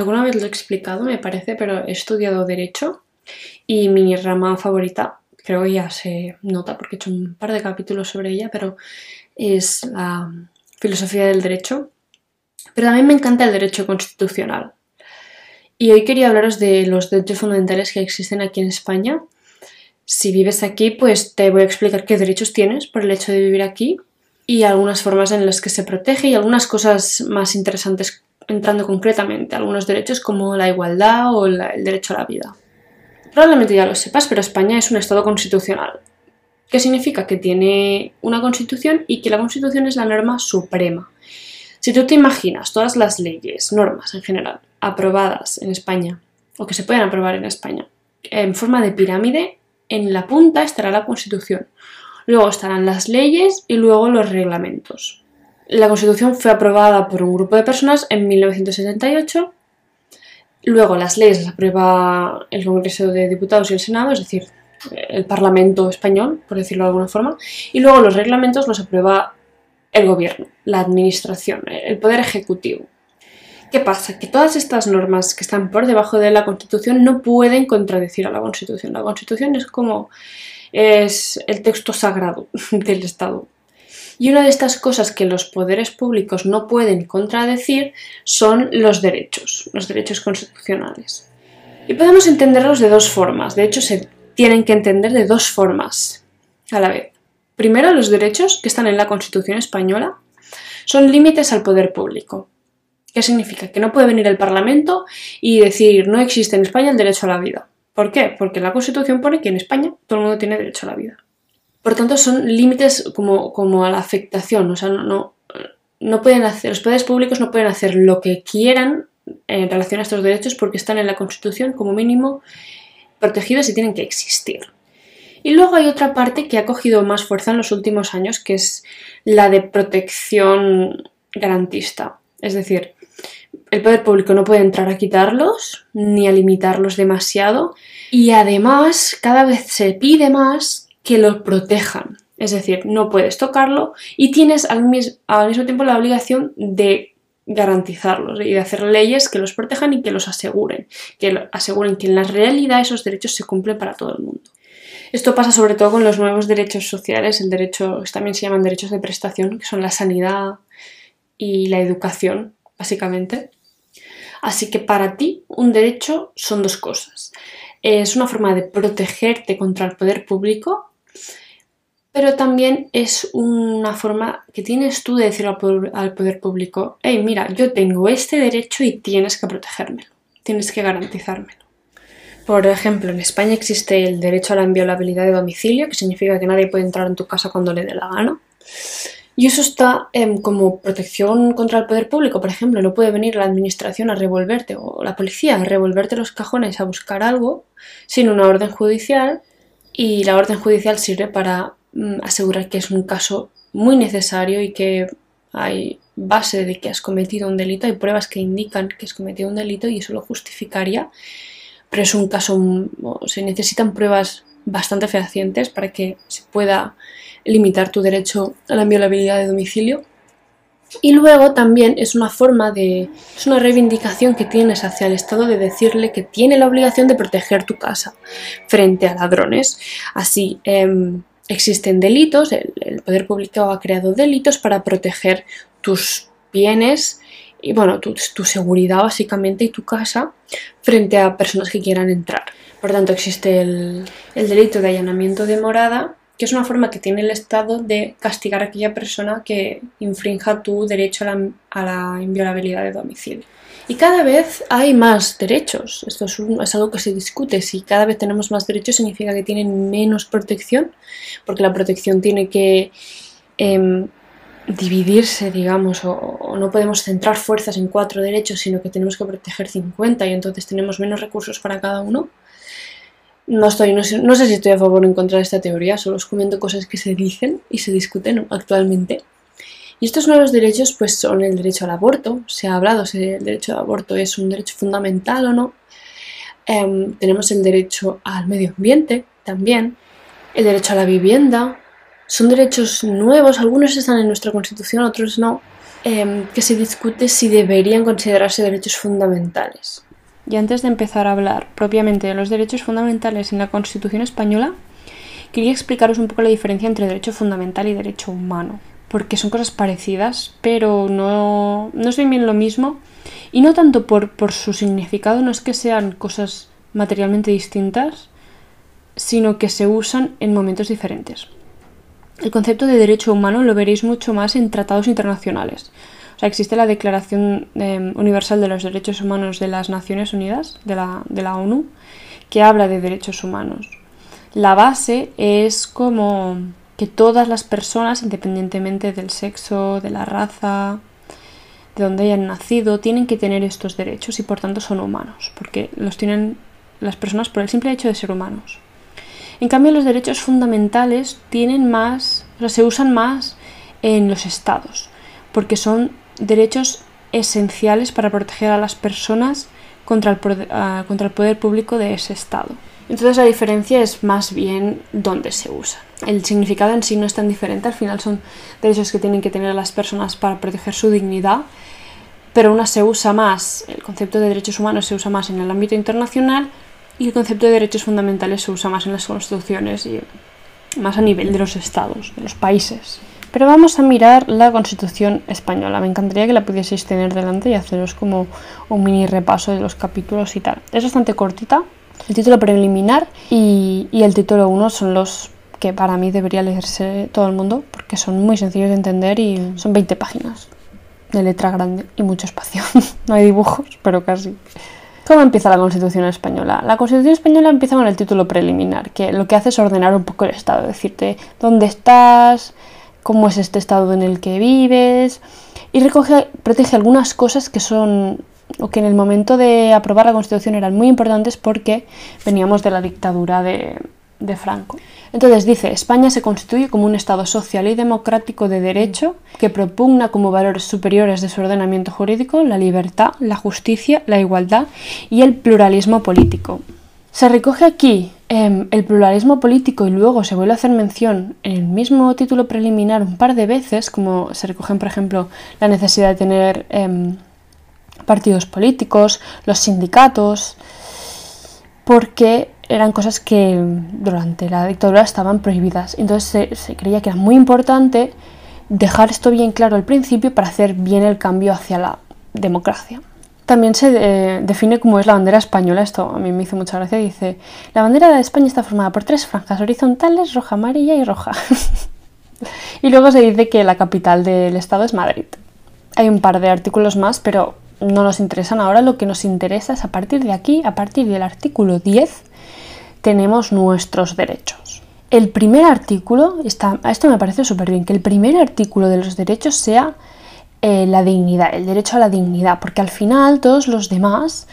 alguna vez lo he explicado, me parece, pero he estudiado Derecho y mi rama favorita, creo que ya se nota porque he hecho un par de capítulos sobre ella, pero es la filosofía del derecho. Pero también me encanta el derecho constitucional. Y hoy quería hablaros de los derechos fundamentales que existen aquí en España. Si vives aquí, pues te voy a explicar qué derechos tienes por el hecho de vivir aquí y algunas formas en las que se protege y algunas cosas más interesantes entrando concretamente, algunos derechos como la igualdad o el derecho a la vida. Probablemente ya lo sepas, pero España es un Estado constitucional. ¿Qué significa? Que tiene una constitución y que la constitución es la norma suprema. Si tú te imaginas todas las leyes, normas en general, aprobadas en España, o que se pueden aprobar en España, en forma de pirámide, en la punta estará la constitución. Luego estarán las leyes y luego los reglamentos. La Constitución fue aprobada por un grupo de personas en 1978. Luego las leyes las aprueba el Congreso de Diputados y el Senado, es decir, el Parlamento español, por decirlo de alguna forma. Y luego los reglamentos los aprueba el gobierno, la administración, el poder ejecutivo. ¿Qué pasa? Que todas estas normas que están por debajo de la Constitución no pueden contradecir a la Constitución. La Constitución es como es el texto sagrado del Estado. Y una de estas cosas que los poderes públicos no pueden contradecir son los derechos, los derechos constitucionales. Y podemos entenderlos de dos formas, de hecho se tienen que entender de dos formas a la vez. Primero, los derechos que están en la Constitución española son límites al poder público. ¿Qué significa? Que no puede venir el Parlamento y decir no existe en España el derecho a la vida. ¿Por qué? Porque la Constitución pone que en España todo el mundo tiene derecho a la vida. Por tanto, son límites como, como a la afectación, o sea, no, no, pueden hacer, los poderes públicos no pueden hacer lo que quieran en relación a estos derechos porque están en la Constitución como mínimo protegidos y tienen que existir. Y luego hay otra parte que ha cogido más fuerza en los últimos años, que es la de protección garantista. Es decir, el poder público no puede entrar a quitarlos ni a limitarlos demasiado y además cada vez se pide más que los protejan. Es decir, no puedes tocarlo y tienes al, mismo tiempo la obligación de garantizarlos y de hacer leyes que los protejan y que los aseguren, que aseguren que en la realidad esos derechos se cumplen para todo el mundo. Esto pasa sobre todo con los nuevos derechos sociales, el derecho, también se llaman derechos de prestación, que son la sanidad y la educación, básicamente. Así que para ti un derecho son dos cosas. Es una forma de protegerte contra el poder público, pero también es una forma que tienes tú de decir al poder público, hey, mira, yo tengo este derecho y tienes que protegérmelo, tienes que garantizármelo. Por ejemplo, en España existe el derecho a la inviolabilidad de domicilio, que significa que nadie puede entrar en tu casa cuando le dé la gana. Y eso está em, como protección contra el poder público, por ejemplo, no puede venir la administración a revolverte o la policía a revolverte los cajones a buscar algo sin una orden judicial y la orden judicial sirve para asegurar que es un caso muy necesario y que hay base de que has cometido un delito, hay pruebas que indican que has cometido un delito y eso lo justificaría, pero es un caso, mm, se necesitan pruebas bastante fehacientes para que se pueda limitar tu derecho a la inviolabilidad de domicilio. Y luego también es una forma de. es una reivindicación que tienes hacia el Estado de decirle que tiene la obligación de proteger tu casa frente a ladrones. Así em, existen delitos, el, poder público ha creado delitos para proteger tus bienes y bueno, tu, seguridad básicamente y tu casa frente a personas que quieran entrar. Por tanto, existe el, el delito de allanamiento de morada que es una forma que tiene el Estado de castigar a aquella persona que infrinja tu derecho a la, inviolabilidad de domicilio. Y cada vez hay más derechos. Esto es, algo que se discute. Si cada vez tenemos más derechos significa que tienen menos protección, porque la protección tiene que em, dividirse, digamos, o, no podemos centrar fuerzas en cuatro derechos, sino que tenemos que proteger 50 y entonces tenemos menos recursos para cada uno. No, estoy, no sé, no sé si estoy a favor o en contra de esta teoría, solo os comento cosas que se dicen y se discuten actualmente. Y estos nuevos derechos pues son el derecho al aborto, se ha hablado si el derecho al aborto es un derecho fundamental o no. Em, tenemos el derecho al medio ambiente también, el derecho a la vivienda. Son derechos nuevos, algunos están en nuestra constitución, otros no. em, que se discute si deberían considerarse derechos fundamentales. Y antes de empezar a hablar propiamente de los derechos fundamentales en la Constitución española, quería explicaros un poco la diferencia entre derecho fundamental y derecho humano, porque son cosas parecidas, pero no, no es bien, lo mismo, y no tanto por, por su significado, no es que sean cosas materialmente distintas, sino que se usan en momentos diferentes. El concepto de derecho humano lo veréis mucho más en tratados internacionales. O sea, existe la Declaración em, Universal de los Derechos Humanos de las Naciones Unidas, de la, de la ONU, que habla de derechos humanos. La base es como que todas las personas, independientemente del sexo, de la raza, de donde hayan nacido, tienen que tener estos derechos y por tanto son humanos, porque los tienen las personas por el simple hecho de ser humanos. En cambio, los derechos fundamentales tienen más, o sea, se usan más en los estados, porque son derechos esenciales para proteger a las personas contra el, ah, contra el poder público de ese estado. Entonces la diferencia es más bien dónde se usa. El significado en sí no es tan diferente, al final son derechos que tienen que tener las personas para proteger su dignidad, pero una se usa más, el concepto de derechos humanos se usa más en el ámbito internacional y el concepto de derechos fundamentales se usa más en las constituciones y más a nivel de los estados, de los países. Pero vamos a mirar la Constitución española. Me encantaría que la pudieseis tener delante y haceros como un mini repaso de los capítulos y tal. Es bastante cortita. El título preliminar y, y el título 1 son los que para mí debería leerse todo el mundo porque son muy sencillos de entender y son 20 páginas de letra grande y mucho espacio. no hay dibujos, pero casi. ¿Cómo empieza la Constitución española? La Constitución española empieza con el título preliminar, que lo que hace es ordenar un poco el Estado, decirte dónde estás, cómo es este Estado en el que vives, y recoge, protege algunas cosas que son o que en el momento de aprobar la Constitución eran muy importantes porque veníamos de la dictadura de, de Franco. Entonces dice, España se constituye como un Estado social y democrático de derecho que propugna como valores superiores de su ordenamiento jurídico la libertad, la justicia, la igualdad y el pluralismo político. Se recoge aquí em, el pluralismo político y luego se vuelve a hacer mención en el mismo título preliminar un par de veces, como se recogen, por ejemplo, la necesidad de tener em, partidos políticos, los sindicatos, porque eran cosas que durante la dictadura estaban prohibidas. Entonces se, creía que era muy importante dejar esto bien claro al principio para hacer bien el cambio hacia la democracia. También se eh, define cómo es la bandera española. Esto a mí me hizo mucha gracia. Dice, la bandera de España está formada por tres franjas horizontales, roja, amarilla y roja. y luego se dice que la capital del estado es Madrid. Hay un par de artículos más, pero no nos interesan ahora. Lo que nos interesa es a partir de aquí, a partir del artículo 10, tenemos nuestros derechos. El primer artículo, está, esto me parece súper bien, que el primer artículo de los derechos sea eh, la dignidad, el derecho a la dignidad, porque al final todos los demás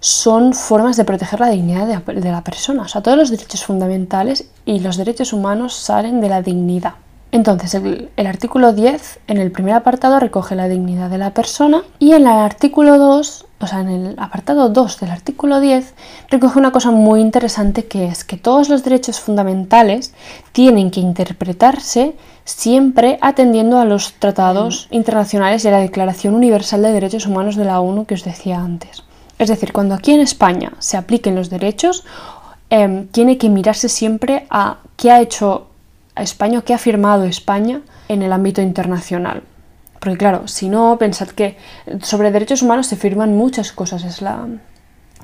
son formas de proteger la dignidad de la persona. O sea, todos los derechos fundamentales y los derechos humanos salen de la dignidad. Entonces, el, el, artículo 10 en el primer apartado recoge la dignidad de la persona y en el artículo 2 o sea, en el apartado 2 del artículo 10, recoge una cosa muy interesante que es que todos los derechos fundamentales tienen que interpretarse siempre atendiendo a los tratados internacionales y a la Declaración Universal de Derechos Humanos de la ONU que os decía antes. Es decir, cuando aquí en España se apliquen los derechos, em, tiene que mirarse siempre a qué ha hecho España o qué ha firmado España en el ámbito internacional. Porque claro, si no, pensad que sobre derechos humanos se firman muchas cosas, es la,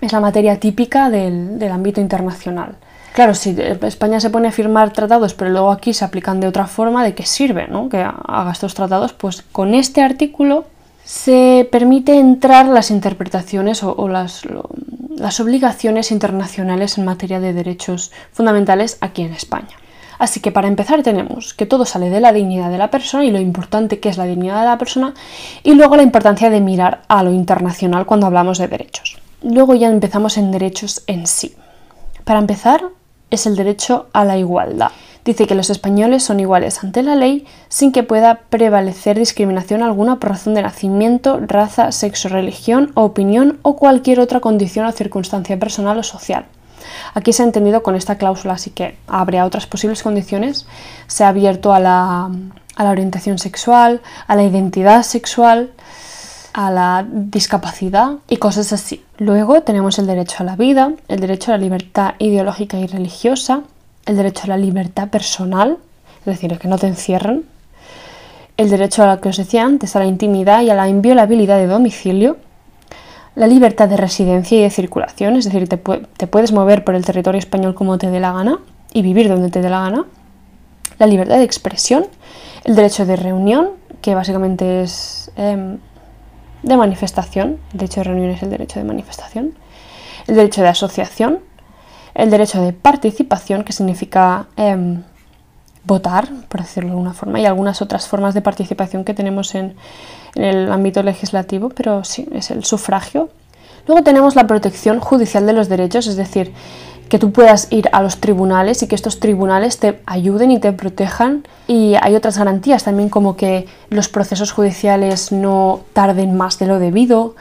es la materia típica del, del ámbito internacional. Claro, si España se pone a firmar tratados, pero luego aquí se aplican de otra forma, ¿de qué sirve ¿no? que haga estos tratados? Pues con este artículo se permite entrar las interpretaciones o, las, las obligaciones internacionales en materia de derechos fundamentales aquí en España. Así que para empezar tenemos que todo sale de la dignidad de la persona y lo importante que es la dignidad de la persona y luego la importancia de mirar a lo internacional cuando hablamos de derechos. Luego ya empezamos en derechos en sí. Para empezar es el derecho a la igualdad. Dice que los españoles son iguales ante la ley sin que pueda prevalecer discriminación alguna por razón de nacimiento, raza, sexo, religión, opinión o cualquier otra condición o circunstancia personal o social. Aquí se ha entendido con esta cláusula, así que habría otras posibles condiciones. Se ha abierto a la, a la orientación sexual, a la identidad sexual, a la discapacidad y cosas así. Luego tenemos el derecho a la vida, el derecho a la libertad ideológica y religiosa, el derecho a la libertad personal, es decir, que no te encierran, el derecho a lo que os decía antes, a la intimidad y a la inviolabilidad de domicilio, la libertad de residencia y de circulación, es decir, te, te puedes mover por el territorio español como te dé la gana y vivir donde te dé la gana, la libertad de expresión, el derecho de reunión, que básicamente es em, de manifestación, el derecho de reunión es el derecho de manifestación, el derecho de asociación, el derecho de participación, que significa em, votar, por decirlo de alguna forma, y algunas otras formas de participación que tenemos en, en el ámbito legislativo, pero sí, es el sufragio. Luego tenemos la protección judicial de los derechos, es decir, que tú puedas ir a los tribunales y que estos tribunales te ayuden y te protejan. Y hay otras garantías también como que los procesos judiciales no tarden más de lo debido,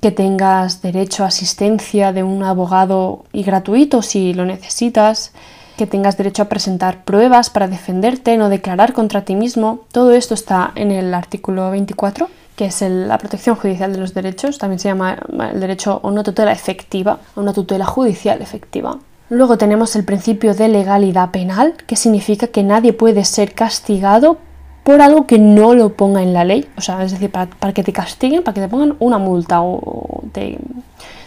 que tengas derecho a asistencia de un abogado y gratuito si lo necesitas, que tengas derecho a presentar pruebas para defenderte, no declarar contra ti mismo. Todo esto está en el artículo 24 que es la protección judicial de los derechos, también se llama el derecho a una tutela efectiva, a una tutela judicial efectiva. Luego tenemos el principio de legalidad penal, que significa que nadie puede ser castigado por algo que no lo ponga en la ley. O sea, es decir, para, que te castiguen, para que te pongan una multa o te,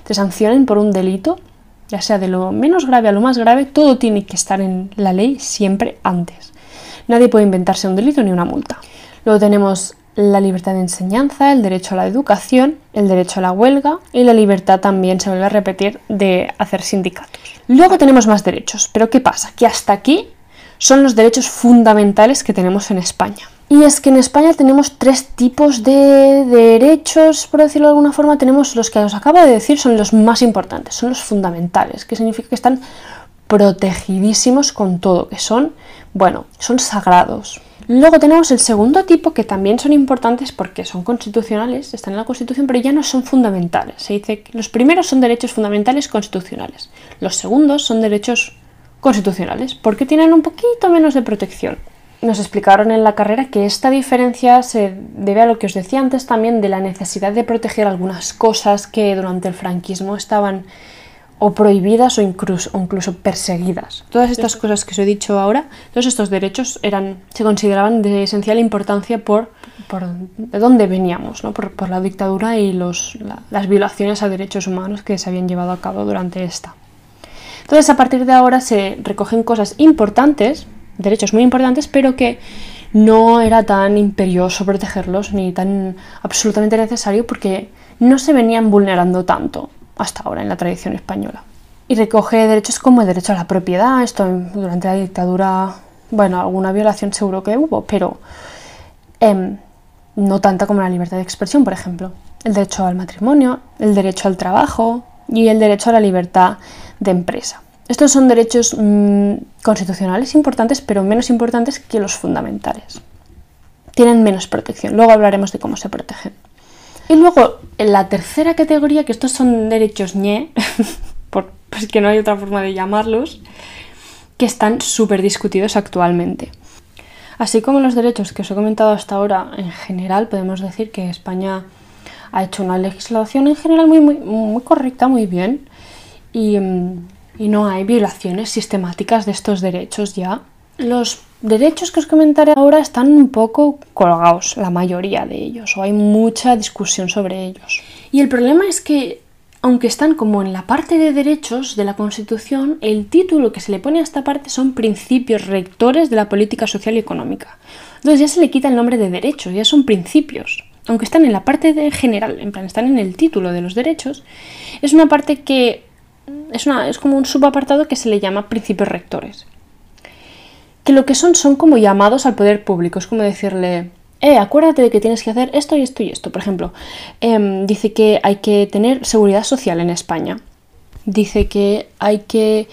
te sancionen por un delito, ya sea de lo menos grave a lo más grave, todo tiene que estar en la ley siempre antes. Nadie puede inventarse un delito ni una multa. Luego tenemos la libertad de enseñanza, el derecho a la educación, el derecho a la huelga y la libertad también, se vuelve a repetir, de hacer sindicatos. Luego tenemos más derechos, pero ¿qué pasa? Que hasta aquí son los derechos fundamentales que tenemos en España. Y es que en España tenemos tres tipos de derechos, por decirlo de alguna forma. Tenemos los que os acabo de decir, son los más importantes, son los fundamentales, que significa que están protegidísimos con todo, que son, bueno, son sagrados. Luego tenemos el segundo tipo que también son importantes porque son constitucionales, están en la Constitución, pero ya no son fundamentales. Se dice que los primeros son derechos fundamentales constitucionales, los segundos son derechos constitucionales porque tienen un poquito menos de protección. Nos explicaron en la carrera que esta diferencia se debe a lo que os decía antes también de la necesidad de proteger algunas cosas que durante el franquismo estaban o prohibidas o incluso, incluso, perseguidas. Todas estas cosas que os he dicho ahora, todos estos derechos eran, se consideraban de esencial importancia por, por de dónde veníamos, ¿no? por, por, la dictadura y los, las violaciones a derechos humanos que se habían llevado a cabo durante esta. Entonces, a partir de ahora se recogen cosas importantes, derechos muy importantes, pero que no era tan imperioso protegerlos ni tan absolutamente necesario porque no se venían vulnerando tanto hasta ahora en la tradición española. Y recoge derechos como el derecho a la propiedad, esto durante la dictadura, bueno, alguna violación seguro que hubo, pero em, no tanta como la libertad de expresión, por ejemplo. El derecho al matrimonio, el derecho al trabajo y el derecho a la libertad de empresa. Estos son derechos mm, constitucionales importantes, pero menos importantes que los fundamentales. Tienen menos protección. Luego hablaremos de cómo se protegen. Y luego, en la tercera categoría, que estos son derechos ñe, por, pues que no hay otra forma de llamarlos, que están súper discutidos actualmente. Así como los derechos que os he comentado hasta ahora, en general podemos decir que España ha hecho una legislación en general muy, muy, correcta, muy bien, y, y no hay violaciones sistemáticas de estos derechos ya. Los derechos que os comentaré ahora están un poco colgados, la mayoría de ellos, o hay mucha discusión sobre ellos. Y el problema es que, aunque están como en la parte de derechos de la Constitución, el título que se le pone a esta parte son principios rectores de la política social y económica. Entonces ya se le quita el nombre de derechos, ya son principios. Aunque están en la parte de general, en plan, están en el título de los derechos, es una parte que es, una, es como un subapartado que se le llama principios rectores que lo que son son como llamados al poder público, es como decirle, eh, acuérdate de que tienes que hacer esto y esto y esto. Por ejemplo, em, dice que hay que tener seguridad social en España. Dice que hay que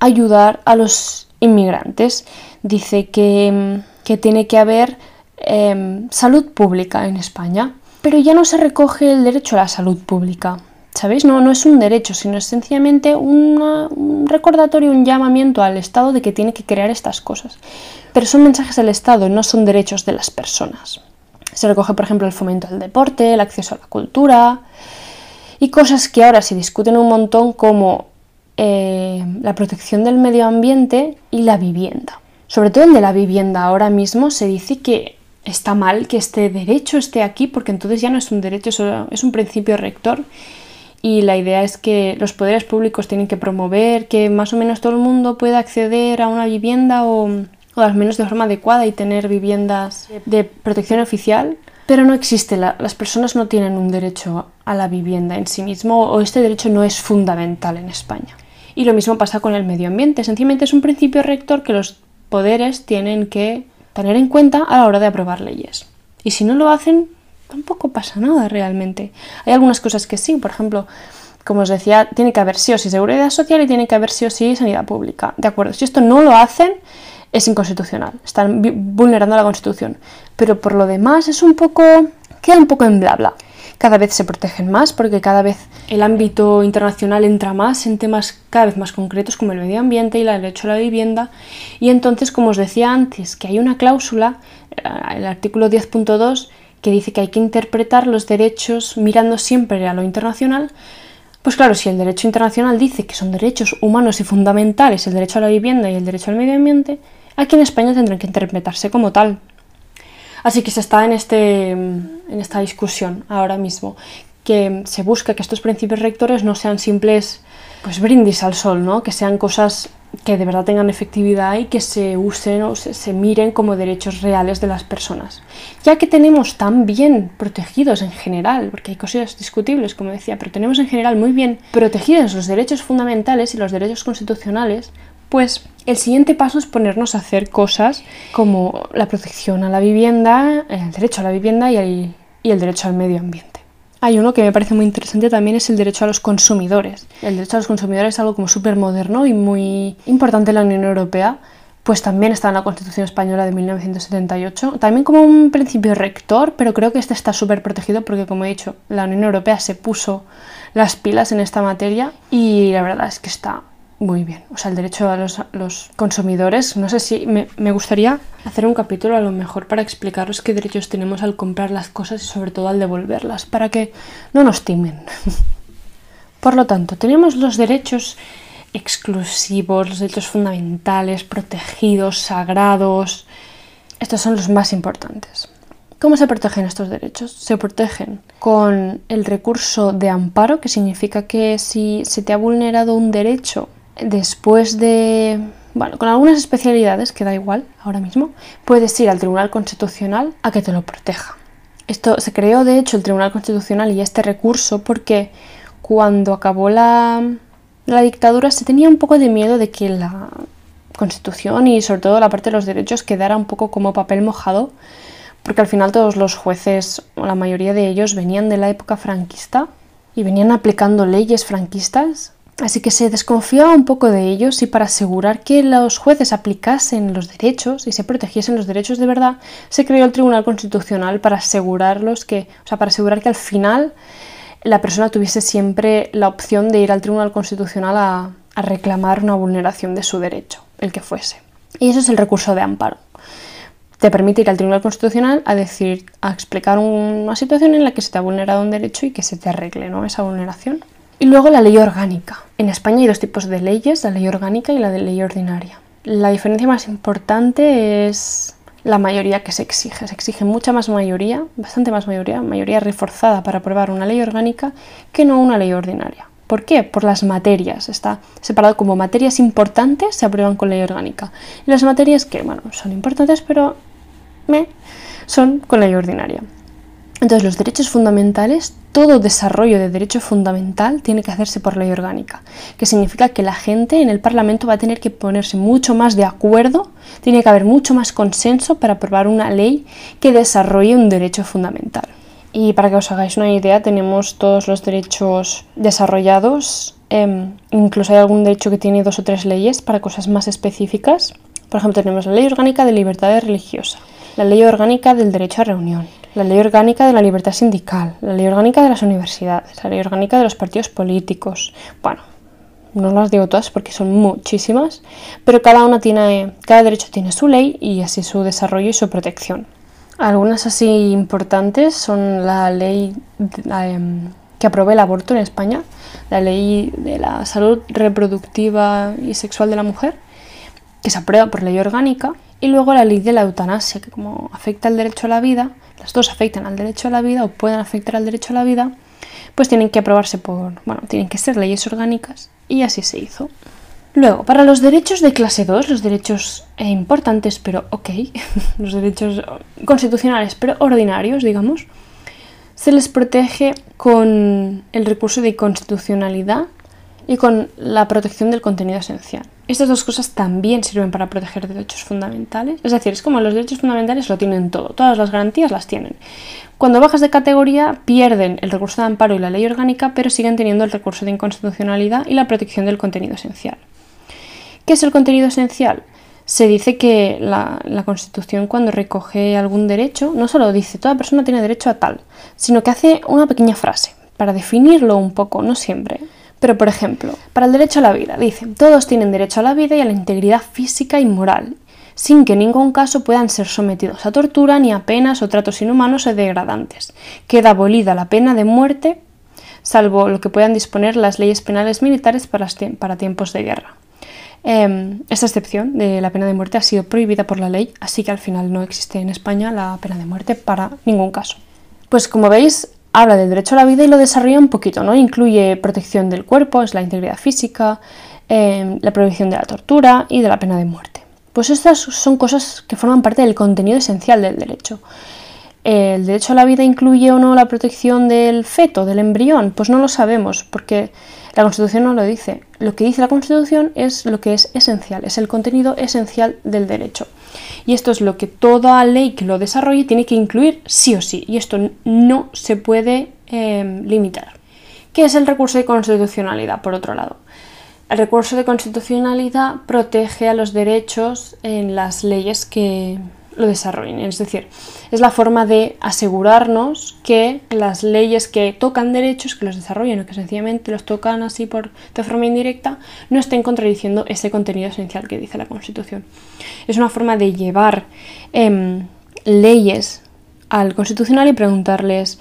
ayudar a los inmigrantes. Dice que, em, que tiene que haber em, salud pública en España. Pero ya no se recoge el derecho a la salud pública. ¿Sabéis? No, no es un derecho, sino es sencillamente un recordatorio, un llamamiento al Estado de que tiene que crear estas cosas. Pero son mensajes del Estado, no son derechos de las personas. Se recoge, por ejemplo, el fomento del deporte, el acceso a la cultura y cosas que ahora se discuten un montón como eh, la protección del medio ambiente y la vivienda. Sobre todo el de la vivienda. Ahora mismo se dice que está mal que este derecho esté aquí porque entonces ya no es un derecho, es un principio rector y la idea es que los poderes públicos tienen que promover que más o menos todo el mundo pueda acceder a una vivienda o, al menos de forma adecuada y tener viviendas de protección oficial. Pero no existe, las personas no tienen un derecho a la vivienda en sí mismo o este derecho no es fundamental en España. Y lo mismo pasa con el medio ambiente, sencillamente es un principio rector que los poderes tienen que tener en cuenta a la hora de aprobar leyes. Y si no lo hacen, tampoco pasa nada realmente. Hay algunas cosas que sí, por ejemplo, como os decía, tiene que haber sí o sí seguridad social y tiene que haber sí o sí sanidad pública. De acuerdo, si esto no lo hacen, es inconstitucional, están vulnerando la Constitución. Pero por lo demás es un poco, queda un poco en bla bla. Cada vez se protegen más porque cada vez el ámbito internacional entra más en temas cada vez más concretos como el medio ambiente y el derecho a la vivienda. Y entonces, como os decía antes, que hay una cláusula, eh, el artículo 10.2, que dice que hay que interpretar los derechos mirando siempre a lo internacional, pues claro, si el derecho internacional dice que son derechos humanos y fundamentales el derecho a la vivienda y el derecho al medio ambiente, aquí en España tendrán que interpretarse como tal. Así que se está en, este, en esta discusión ahora mismo, que se busca que estos principios rectores no sean simples pues brindis al sol, ¿no? que sean cosas que de verdad tengan efectividad y que se usen o se, miren como derechos reales de las personas. Ya que tenemos tan bien protegidos en general, porque hay cosas discutibles, como decía, pero tenemos en general muy bien protegidos los derechos fundamentales y los derechos constitucionales, pues el siguiente paso es ponernos a hacer cosas como la protección a la vivienda, el derecho a la vivienda y el derecho al medio ambiente. Hay uno que me parece muy interesante también, es el derecho a los consumidores. El derecho a los consumidores es algo como súper moderno y muy importante en la Unión Europea, pues también está en la Constitución Española de 1978, también como un principio rector, pero creo que este está súper protegido porque, como he dicho, la Unión Europea se puso las pilas en esta materia y la verdad es que está muy bien. O sea, el derecho a los, consumidores, no sé si me, me, gustaría hacer un capítulo a lo mejor para explicaros qué derechos tenemos al comprar las cosas y sobre todo al devolverlas, para que no nos timen. Por lo tanto, tenemos los derechos exclusivos, los derechos fundamentales, protegidos, sagrados. Estos son los más importantes. ¿Cómo se protegen estos derechos? Se protegen con el recurso de amparo, que significa que si se te ha vulnerado un derecho después de, bueno, con algunas especialidades, que da igual ahora mismo, puedes ir al Tribunal Constitucional a que te lo proteja. Esto se creó, de hecho, el Tribunal Constitucional y este recurso porque cuando acabó la, la dictadura se tenía un poco de miedo de que la Constitución y sobre todo la parte de los derechos quedara un poco como papel mojado, porque al final todos los jueces, o la mayoría de ellos, venían de la época franquista y venían aplicando leyes franquistas Así que se desconfiaba un poco de ellos y para asegurar que los jueces aplicasen los derechos y se protegiesen los derechos de verdad, se creó el Tribunal Constitucional para asegurarlos que, o sea, para asegurar que al final la persona tuviese siempre la opción de ir al Tribunal Constitucional a, reclamar una vulneración de su derecho, el que fuese. Y eso es el recurso de amparo. Te permite ir al Tribunal Constitucional a decir, a explicar una situación en la que se te ha vulnerado un derecho y que se te arregle ¿no? esa vulneración. Y luego la ley orgánica. En España hay dos tipos de leyes, la ley orgánica y la de ley ordinaria. La diferencia más importante es la mayoría que se exige. Se exige mucha más mayoría, bastante más mayoría, mayoría reforzada para aprobar una ley orgánica que no una ley ordinaria. ¿Por qué? Por las materias. Está separado como materias importantes se aprueban con ley orgánica. Y las materias que, bueno, son importantes, pero son con ley ordinaria. Entonces, los derechos fundamentales, todo desarrollo de derecho fundamental tiene que hacerse por ley orgánica, que significa que la gente en el Parlamento va a tener que ponerse mucho más de acuerdo, tiene que haber mucho más consenso para aprobar una ley que desarrolle un derecho fundamental. Y para que os hagáis una idea, tenemos todos los derechos desarrollados, em, incluso hay algún derecho que tiene dos o tres leyes para cosas más específicas. Por ejemplo, tenemos la ley orgánica de libertad religiosa, la ley orgánica del derecho a reunión, la ley orgánica de la libertad sindical, la ley orgánica de las universidades, la ley orgánica de los partidos políticos. Bueno, no las digo todas porque son muchísimas, pero cada una tiene, cada derecho tiene su ley y así su desarrollo y su protección. Algunas así importantes son la ley em, que aprobó el aborto en España, la ley de la salud reproductiva y sexual de la mujer, que se aprueba por ley orgánica, y luego la ley de la eutanasia, que como afecta al derecho a la vida, las dos afectan al derecho a la vida o pueden afectar al derecho a la vida, pues tienen que aprobarse por, bueno, tienen que ser leyes orgánicas y así se hizo. Luego, para los derechos de clase 2, los derechos eh, importantes, pero ok, los derechos constitucionales, pero ordinarios, digamos, se les protege con el recurso de constitucionalidad y con la protección del contenido esencial. Estas dos cosas también sirven para proteger derechos fundamentales. Es decir, es como los derechos fundamentales lo tienen todo, todas las garantías las tienen. Cuando bajas de categoría pierden el recurso de amparo y la ley orgánica, pero siguen teniendo el recurso de inconstitucionalidad y la protección del contenido esencial. ¿Qué es el contenido esencial? Se dice que la, Constitución cuando recoge algún derecho no solo dice toda persona tiene derecho a tal, sino que hace una pequeña frase para definirlo un poco, no siempre. Pero, por ejemplo, para el derecho a la vida, dice, todos tienen derecho a la vida y a la integridad física y moral, sin que en ningún caso puedan ser sometidos a tortura ni a penas o tratos inhumanos o degradantes. Queda abolida la pena de muerte, salvo lo que puedan disponer las leyes penales militares para, tiempos de guerra. Eh, esta excepción de la pena de muerte ha sido prohibida por la ley, así que al final no existe en España la pena de muerte para ningún caso. Pues como veis, habla del derecho a la vida y lo desarrolla un poquito, ¿no? Incluye protección del cuerpo, es la integridad física, em, la prohibición de la tortura y de la pena de muerte. Pues estas son cosas que forman parte del contenido esencial del derecho. ¿El derecho a la vida incluye o no la protección del feto, del embrión? Pues no lo sabemos, porque la Constitución no lo dice. Lo que dice la Constitución es lo que es esencial, es el contenido esencial del derecho. Y esto es lo que toda ley que lo desarrolle tiene que incluir sí o sí. Y esto no se puede em, limitar. ¿Qué es el recurso de constitucionalidad, por otro lado? El recurso de constitucionalidad protege a los derechos en las leyes que, lo desarrollen. Es decir, es la forma de asegurarnos que las leyes que tocan derechos, que los desarrollen o que sencillamente los tocan así por, de forma indirecta, no estén contradiciendo ese contenido esencial que dice la Constitución. Es una forma de llevar em, leyes al Constitucional y preguntarles,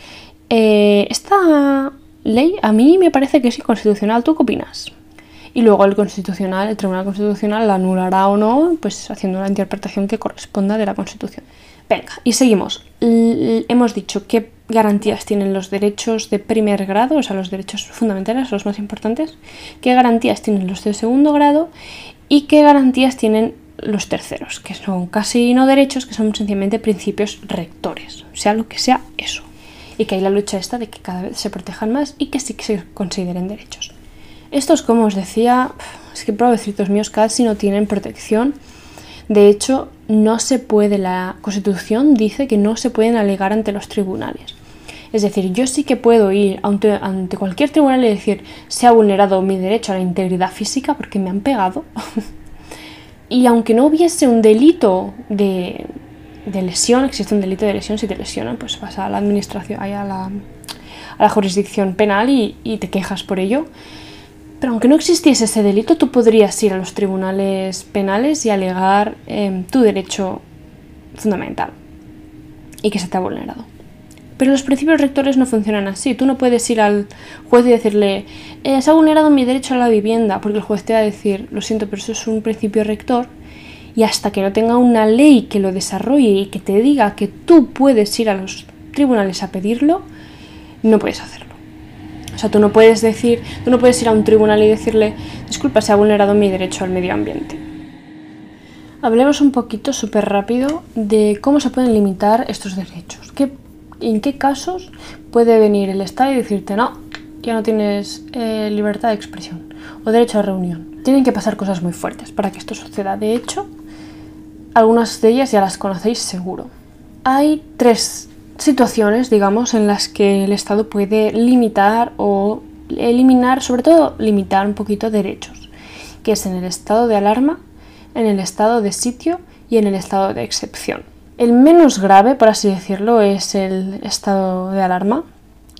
eh, ¿esta ley a mí me parece que es inconstitucional? ¿Tú qué opinas? Y luego el constitucional, el Tribunal Constitucional la anulará o no, pues haciendo la interpretación que corresponda de la Constitución. Venga, y seguimos. hemos dicho qué garantías tienen los derechos de primer grado, o sea, los derechos fundamentales, los más importantes, qué garantías tienen los de segundo grado y qué garantías tienen los terceros, que son casi no derechos, que son sencillamente principios rectores, sea lo que sea eso. Y que hay la lucha esta de que cada vez se protejan más y que sí que se consideren derechos. Estos, como os decía, es que pobrecitos míos casi no tienen protección. De hecho, no se puede, la Constitución dice que no se pueden alegar ante los tribunales. Es decir, yo sí que puedo ir ante, cualquier tribunal y decir, se ha vulnerado mi derecho a la integridad física porque me han pegado. y aunque no hubiese un delito de, de, lesión, existe un delito de lesión, si te lesionan, pues vas a la administración, a la, a la jurisdicción penal y te quejas por ello. Pero aunque no existiese ese delito, tú podrías ir a los tribunales penales y alegar em, tu derecho fundamental y que se te ha vulnerado. Pero los principios rectores no funcionan así. Tú no puedes ir al juez y decirle, eh, se ha vulnerado mi derecho a la vivienda, porque el juez te va a decir, lo siento, pero eso es un principio rector y hasta que no tenga una ley que lo desarrolle y que te diga que tú puedes ir a los tribunales a pedirlo, no puedes hacerlo. O sea, tú no puedes decir, tú no puedes ir a un tribunal y decirle, disculpa, se ha vulnerado mi derecho al medio ambiente. Hablemos un poquito súper rápido de cómo se pueden limitar estos derechos. ¿Qué, ¿En qué casos puede venir el Estado y decirte, no, ya no tienes eh, libertad de expresión o derecho a reunión? Tienen que pasar cosas muy fuertes para que esto suceda. De hecho, algunas de ellas ya las conocéis seguro. Hay tres situaciones, digamos, en las que el Estado puede limitar o eliminar, sobre todo limitar un poquito derechos, que es en el estado de alarma, en el estado de sitio y en el estado de excepción. El menos grave, por así decirlo, es el estado de alarma,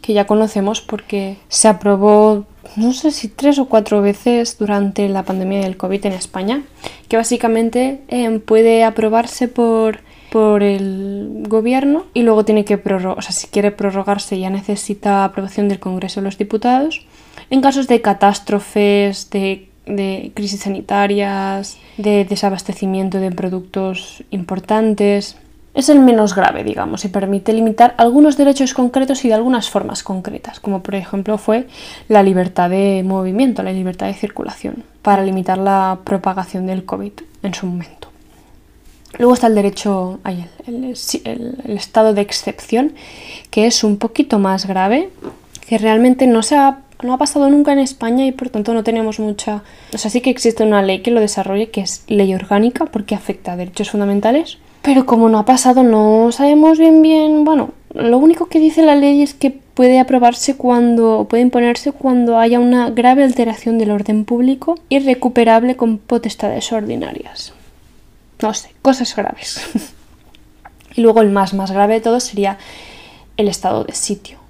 que ya conocemos porque se aprobó, no sé si tres o cuatro veces durante la pandemia del COVID en España, que básicamente eh, puede aprobarse por, por el gobierno y luego tiene que prorrogar, o sea, si quiere prorrogarse ya necesita aprobación del Congreso de los Diputados. En casos de catástrofes, de de crisis sanitarias, de desabastecimiento de productos importantes. Es el menos grave, digamos, y permite limitar algunos derechos concretos y de algunas formas concretas, como por ejemplo fue la libertad de movimiento, la libertad de circulación, para limitar la propagación del COVID en su momento. Luego está el derecho, el, el, estado de excepción, que es un poquito más grave, que realmente no se ha no ha pasado nunca en España y por tanto no tenemos mucha... O sea, sí que existe una ley que lo desarrolle, que es ley orgánica, porque afecta a derechos fundamentales. Pero como no ha pasado, no sabemos bien bien... Bueno, lo único que dice la ley es que puede aprobarse cuando... puede imponerse cuando haya una grave alteración del orden público irrecuperable con potestades ordinarias. No sé, cosas graves. y luego el más más grave de todo sería el estado de sitio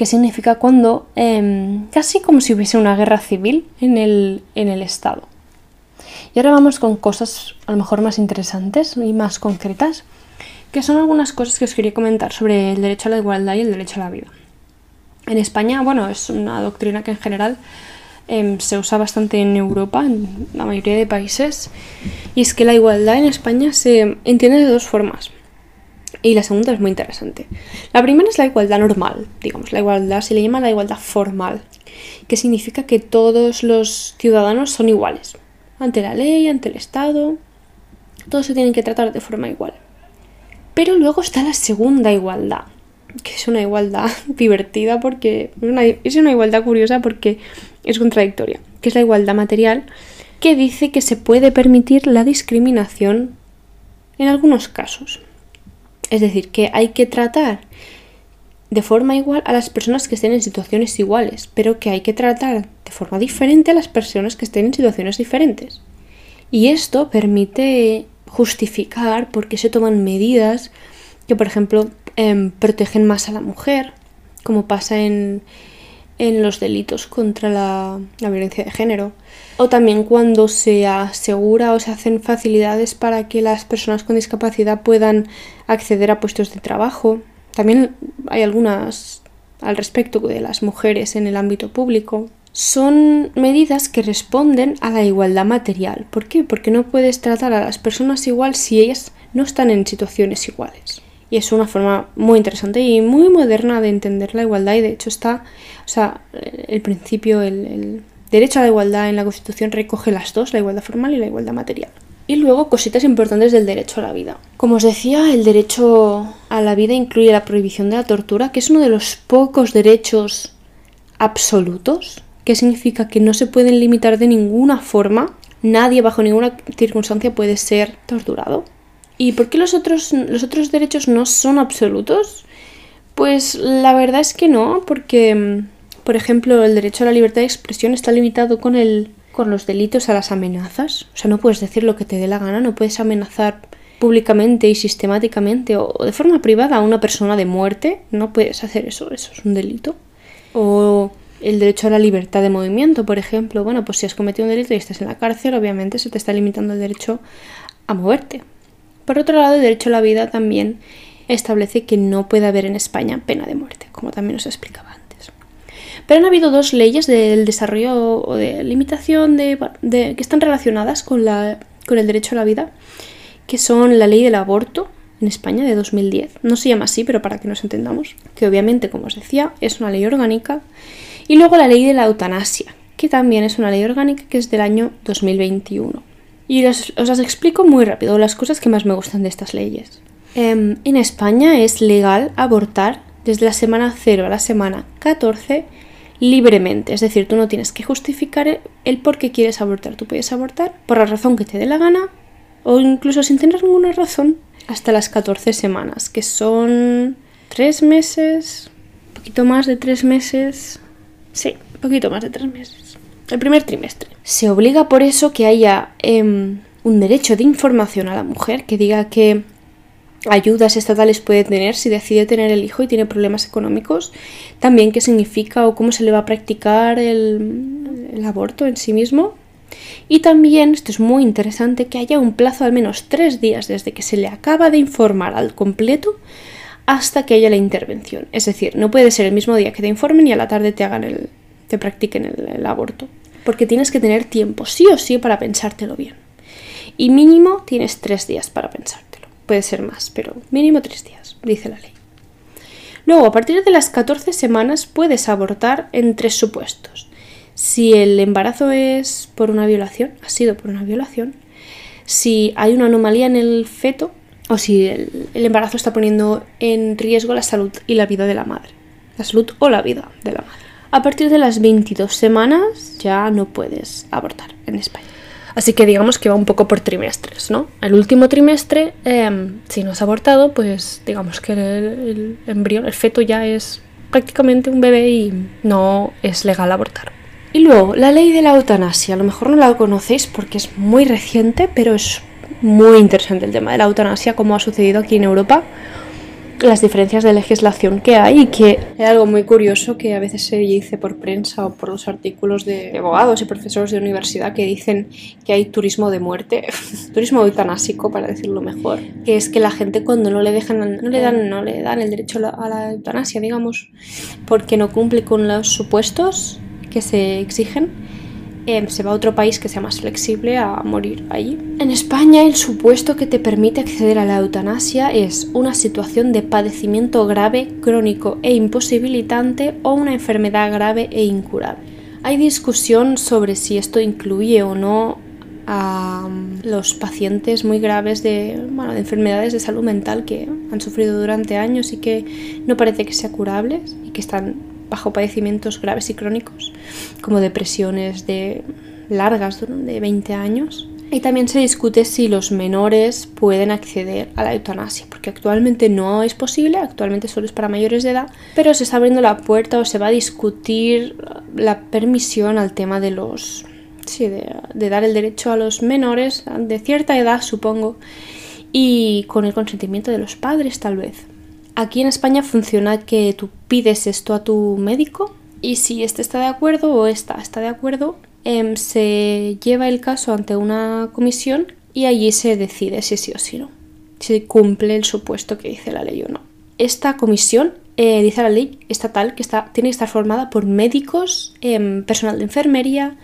que significa cuando em, casi como si hubiese una guerra civil en el, en el Estado. Y ahora vamos con cosas a lo mejor más interesantes y más concretas, que son algunas cosas que os quería comentar sobre el derecho a la igualdad y el derecho a la vida. En España, bueno, es una doctrina que en general em, se usa bastante en Europa, en la mayoría de países, y es que la igualdad en España se entiende de dos formas. Y la segunda es muy interesante. La primera es la igualdad normal, digamos, la igualdad se le llama la igualdad formal, que significa que todos los ciudadanos son iguales, ante la ley, ante el Estado, todos se tienen que tratar de forma igual. Pero luego está la segunda igualdad, que es una igualdad divertida porque es una, es una igualdad curiosa porque es contradictoria, que es la igualdad material, que dice que se puede permitir la discriminación en algunos casos. Es decir, que hay que tratar de forma igual a las personas que estén en situaciones iguales, pero que hay que tratar de forma diferente a las personas que estén en situaciones diferentes. Y esto permite justificar por qué se toman medidas que, por ejemplo, em, protegen más a la mujer, como pasa en, en los delitos contra la, violencia de género. O también cuando se asegura o se hacen facilidades para que las personas con discapacidad puedan acceder a puestos de trabajo. También hay algunas al respecto de las mujeres en el ámbito público. Son medidas que responden a la igualdad material. ¿Por qué? Porque no puedes tratar a las personas igual si ellas no están en situaciones iguales y es una forma muy interesante y muy moderna de entender la igualdad y de hecho está, o sea, el principio, el, derecho a la igualdad en la Constitución recoge las dos, la igualdad formal y la igualdad material. Y luego cositas importantes del derecho a la vida. Como os decía, el derecho a la vida incluye la prohibición de la tortura, que es uno de los pocos derechos absolutos, que significa que no se pueden limitar de ninguna forma, nadie bajo ninguna circunstancia puede ser torturado. ¿Y por qué los otros, los otros derechos no son absolutos? Pues la verdad es que no, porque, mm, por ejemplo, el derecho a la libertad de expresión está limitado con, el, con los delitos a las amenazas. O sea, no puedes decir lo que te dé la gana, no puedes amenazar públicamente y sistemáticamente o de forma privada a una persona de muerte. No puedes hacer eso, eso es un delito. O el derecho a la libertad de movimiento, por ejemplo. Bueno, pues si has cometido un delito y estás en la cárcel, obviamente se te está limitando el derecho a moverte. Por otro lado, el derecho a la vida también establece que no puede haber en España pena de muerte, como también os explicaba antes. Pero han habido dos leyes del desarrollo o de limitación de, que están relacionadas con, la, con el derecho a la vida, que son la ley del aborto en España de 2010. No se llama así, pero para que nos entendamos, que obviamente, como os decía, es una ley orgánica. Y luego la ley de la eutanasia, que también es una ley orgánica que es del año 2021. Y os, las explico muy rápido las cosas que más me gustan de estas leyes. Em, en España es legal abortar desde la semana 0 a la semana 14 libremente. Es decir, tú no tienes que justificar el por qué quieres abortar. Tú puedes abortar por la razón que te dé la gana o incluso sin tener ninguna razón hasta las 14 semanas, que son 3 meses, un poquito más de 3 meses. Sí, un poquito más de 3 meses el primer trimestre. Se obliga por eso que haya em, un derecho de información a la mujer que diga que ayudas estatales puede tener si decide tener el hijo y tiene problemas económicos, también qué significa o cómo se le va a practicar el, aborto en sí mismo. Y también, esto es muy interesante, que haya un plazo de al menos tres días desde que se le acaba de informar al completo hasta que haya la intervención. Es decir, no puede ser el mismo día que te informen y a la tarde te hagan el, te practiquen el aborto. Porque tienes que tener tiempo, sí o sí, para pensártelo bien. Y mínimo tienes tres días para pensártelo. Puede ser más, pero mínimo tres días, dice la ley. Luego, a partir de las 14 semanas puedes abortar en tres supuestos. Si el embarazo es por una violación, ha sido por una violación, si hay una anomalía en el feto o si el, el embarazo está poniendo en riesgo la salud y la vida de la madre. La salud o la vida de la madre. A partir de las 22 semanas ya no puedes abortar en España. Así que digamos que va un poco por trimestres, ¿no? El último trimestre, eh, si no has abortado, pues digamos que el, el, embrión, el feto ya es prácticamente un bebé y no es legal abortar. Y luego, la ley de la eutanasia. A lo mejor no la conocéis porque es muy reciente, pero es muy interesante el tema de la eutanasia, como ha sucedido aquí en Europa las diferencias de legislación que hay y que es algo muy curioso que a veces se dice por prensa o por los artículos de abogados y profesores de universidad que dicen que hay turismo de muerte, turismo eutanásico para decirlo mejor, que es que la gente cuando no le dejan no le dan no le dan el derecho a la, a la eutanasia, digamos, porque no cumple con los supuestos que se exigen eh, se va a otro país que sea más flexible a morir allí. En España el supuesto que te permite acceder a la eutanasia es una situación de padecimiento grave, crónico e imposibilitante o una enfermedad grave e incurable. Hay discusión sobre si esto incluye o no a los pacientes muy graves de, bueno, de enfermedades de salud mental que han sufrido durante años y que no parece que sean curables y que están bajo padecimientos graves y crónicos, como depresiones de largas de 20 años. Y también se discute si los menores pueden acceder a la eutanasia, porque actualmente no es posible, actualmente solo es para mayores de edad, pero se está abriendo la puerta o se va a discutir la permisión al tema de los... Sí, de, de dar el derecho a los menores de cierta edad, supongo, y con el consentimiento de los padres tal vez. Aquí en España funciona que tú pides esto a tu médico y si este está de acuerdo o esta está de acuerdo, eh, se lleva el caso ante una comisión y allí se decide si sí o si no, si cumple el supuesto que dice la ley o no. Esta comisión, eh, dice la ley estatal, que está, tiene que estar formada por médicos, eh, personal de enfermería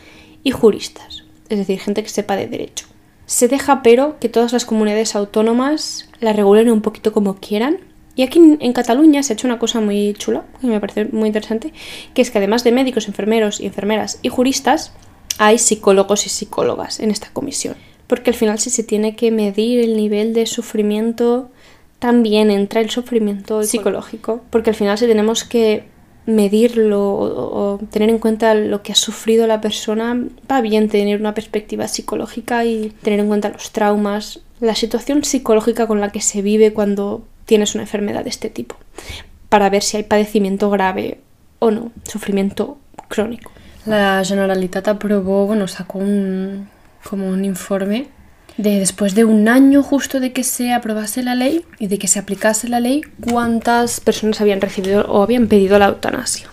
y juristas, es decir, gente que sepa de derecho. Se deja pero que todas las comunidades autónomas la regulen un poquito como quieran y aquí en, Cataluña se ha hecho una cosa muy chula, que me parece muy interesante, que es que además de médicos, enfermeros y enfermeras y juristas, hay psicólogos y psicólogas en esta comisión. Porque al final si se tiene que medir el nivel de sufrimiento, también entra el sufrimiento psicológico. Porque al final si tenemos que medirlo o, o, tener en cuenta lo que ha sufrido la persona, va bien tener una perspectiva psicológica y tener en cuenta los traumas, la situación psicológica con la que se vive cuando tienes una enfermedad de este tipo, para ver si hay padecimiento grave o no, sufrimiento crónico. La Generalitat aprobó, bueno, sacó un, como un informe de después de un año justo de que se aprobase la ley y de que se aplicase la ley, cuántas personas habían recibido o habían pedido la eutanasia.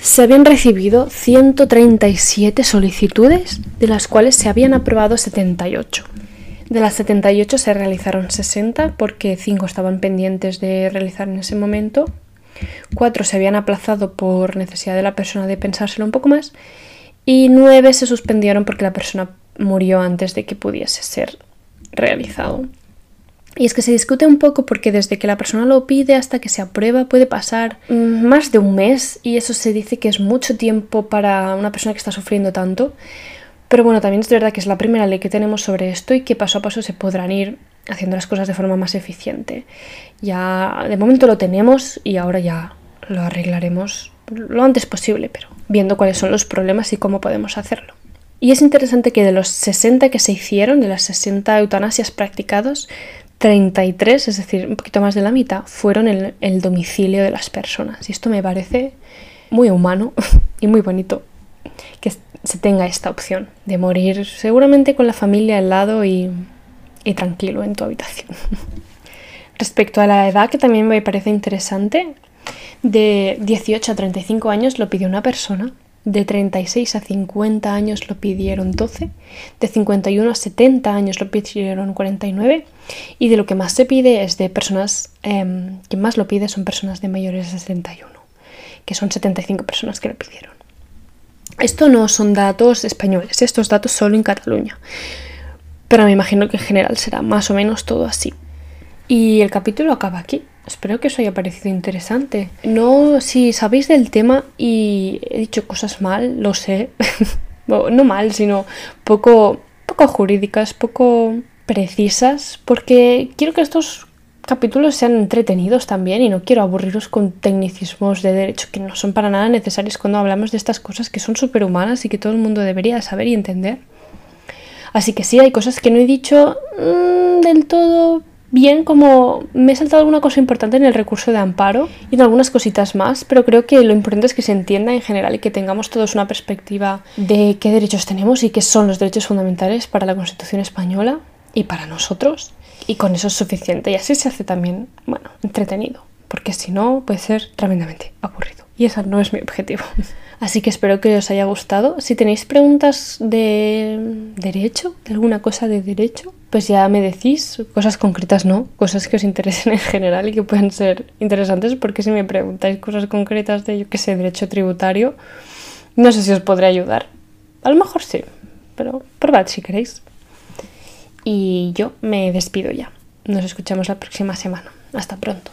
Se habían recibido 137 solicitudes, de las cuales se habían aprobado 78. De las 78 se realizaron 60 porque 5 estaban pendientes de realizar en ese momento, 4 se habían aplazado por necesidad de la persona de pensárselo un poco más y 9 se suspendieron porque la persona murió antes de que pudiese ser realizado. Y es que se discute un poco porque desde que la persona lo pide hasta que se aprueba puede pasar más de un mes y eso se dice que es mucho tiempo para una persona que está sufriendo tanto. Pero bueno, también es verdad que es la primera ley que tenemos sobre esto y que paso a paso se podrán ir haciendo las cosas de forma más eficiente. Ya de momento lo tenemos y ahora ya lo arreglaremos lo antes posible, pero viendo cuáles son los problemas y cómo podemos hacerlo. Y es interesante que de los 60 que se hicieron, de las 60 eutanasias practicados, 33, es decir, un poquito más de la mitad, fueron en el domicilio de las personas. Y esto me parece muy humano y muy bonito que se tenga esta opción de morir seguramente con la familia al lado y, y tranquilo en tu habitación. Respecto a la edad, que también me parece interesante, de 18 a 35 años lo pidió una persona, de 36 a 50 años lo pidieron 12, de 51 a 70 años lo pidieron 49 y de lo que más se pide es de personas, eh, quien más lo pide son personas de mayores de 61, que son 75 personas que lo pidieron. Esto no son datos españoles, estos datos solo en Cataluña, pero me imagino que en general será más o menos todo así. Y el capítulo acaba aquí. Espero que os haya parecido interesante. No, si sabéis del tema y he dicho cosas mal, lo sé. no mal, sino poco, poco jurídicas, poco precisas, porque quiero que estos capítulos sean entretenidos también y no quiero aburriros con tecnicismos de derecho que no son para nada necesarios cuando hablamos de estas cosas que son superhumanas y que todo el mundo debería saber y entender. Así que sí, hay cosas que no he dicho mmm, del todo bien como me he saltado alguna cosa importante en el recurso de amparo y en algunas cositas más, pero creo que lo importante es que se entienda en general y que tengamos todos una perspectiva de qué derechos tenemos y qué son los derechos fundamentales para la Constitución española y para nosotros. Y con eso es suficiente. Y así se hace también, bueno, entretenido. Porque si no, puede ser tremendamente aburrido. Y ese no es mi objetivo. Así que espero que os haya gustado. Si tenéis preguntas de derecho, de alguna cosa de derecho, pues ya me decís. Cosas concretas no, cosas que os interesen en general y que pueden ser interesantes. Porque si me preguntáis cosas concretas de, yo qué sé, derecho tributario, no sé si os podré ayudar. A lo mejor sí, pero probad si queréis. Y yo me despido ya. Nos escuchamos la próxima semana. Hasta pronto.